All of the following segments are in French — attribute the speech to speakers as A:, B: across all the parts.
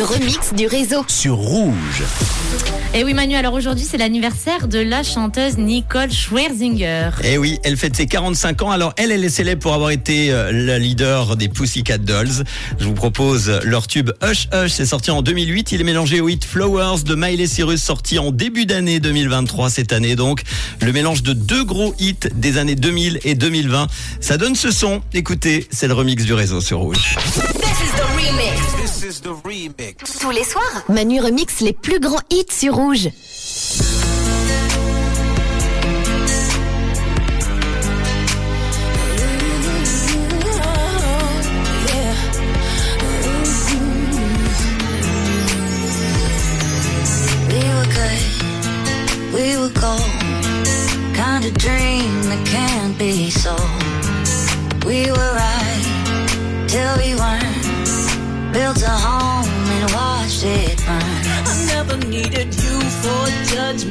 A: Le remix du réseau.
B: sur Rouge.
C: Et oui Manu, alors aujourd'hui c'est l'anniversaire de la chanteuse Nicole Schwerzinger.
B: Eh oui, elle fête ses 45 ans. Alors elle, elle est célèbre pour avoir été euh, la leader des Pussycat Dolls. Je vous propose leur tube Hush Hush. C'est sorti en 2008. Il est mélangé au hit Flowers de Miley Cyrus, sorti en début d'année 2023 cette année. Donc le mélange de deux gros hits des années 2000 et 2020. Ça donne ce son. Écoutez, c'est le remix du réseau sur Rouge.
A: This is the remix. Tous les soirs, Manu remix les plus grands hits sur Rouge.
D: We were good, we were gold. Kind of dream that can't be sold. We were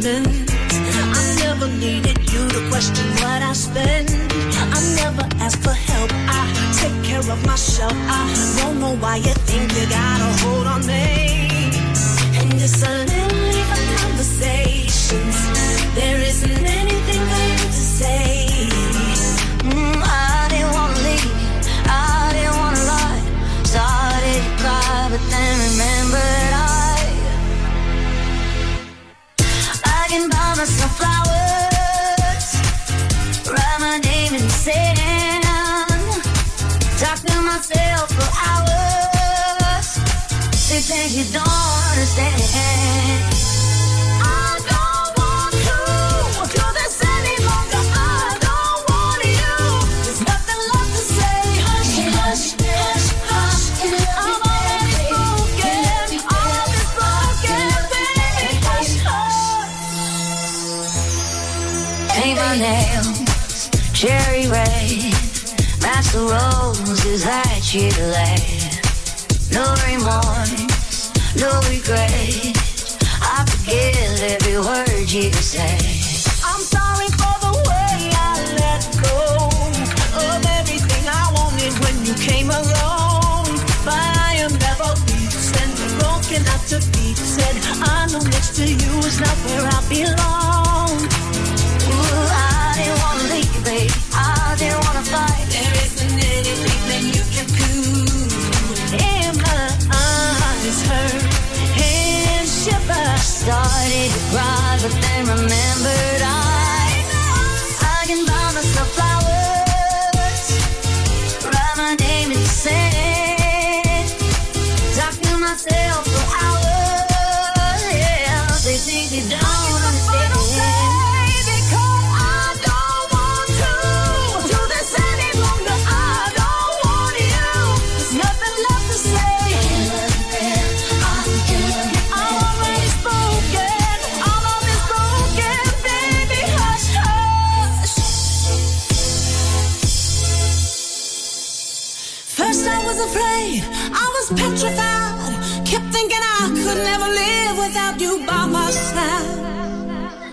E: judgment. I never needed you to question what I spend. I never asked for help. I take care of myself. I don't know why you think you got
D: myself flowers, write my name in sand, talk to myself for hours. You don't understand. Nails cherry red. Match the roses that you laid. No remorse, no regret. I forgive every word you say.
E: I'm sorry for the way I let go of everything I wanted when you came along. But I am never weak broken out to be said. I know next to you is not where I belong.
D: Started to cry, but then remembered I, I can buy myself flowers, write my name in the sand, talk to myself
E: was afraid, I was petrified. Kept thinking I could never live without you by my side.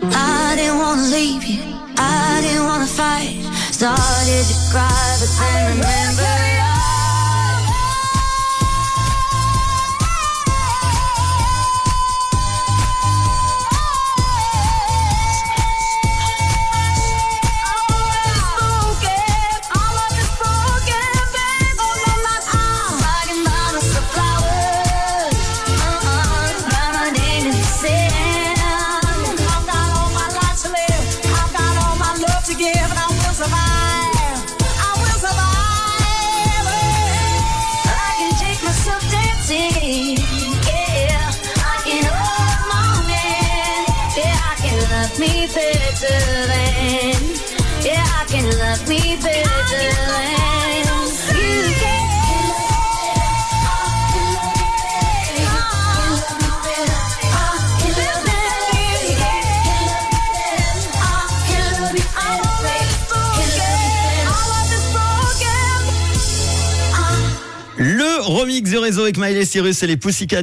D: I didn't wanna leave you. I didn't wanna fight. Started to cry, but then remembered
B: Le remix du réseau avec Miley Cyrus et les Pussycat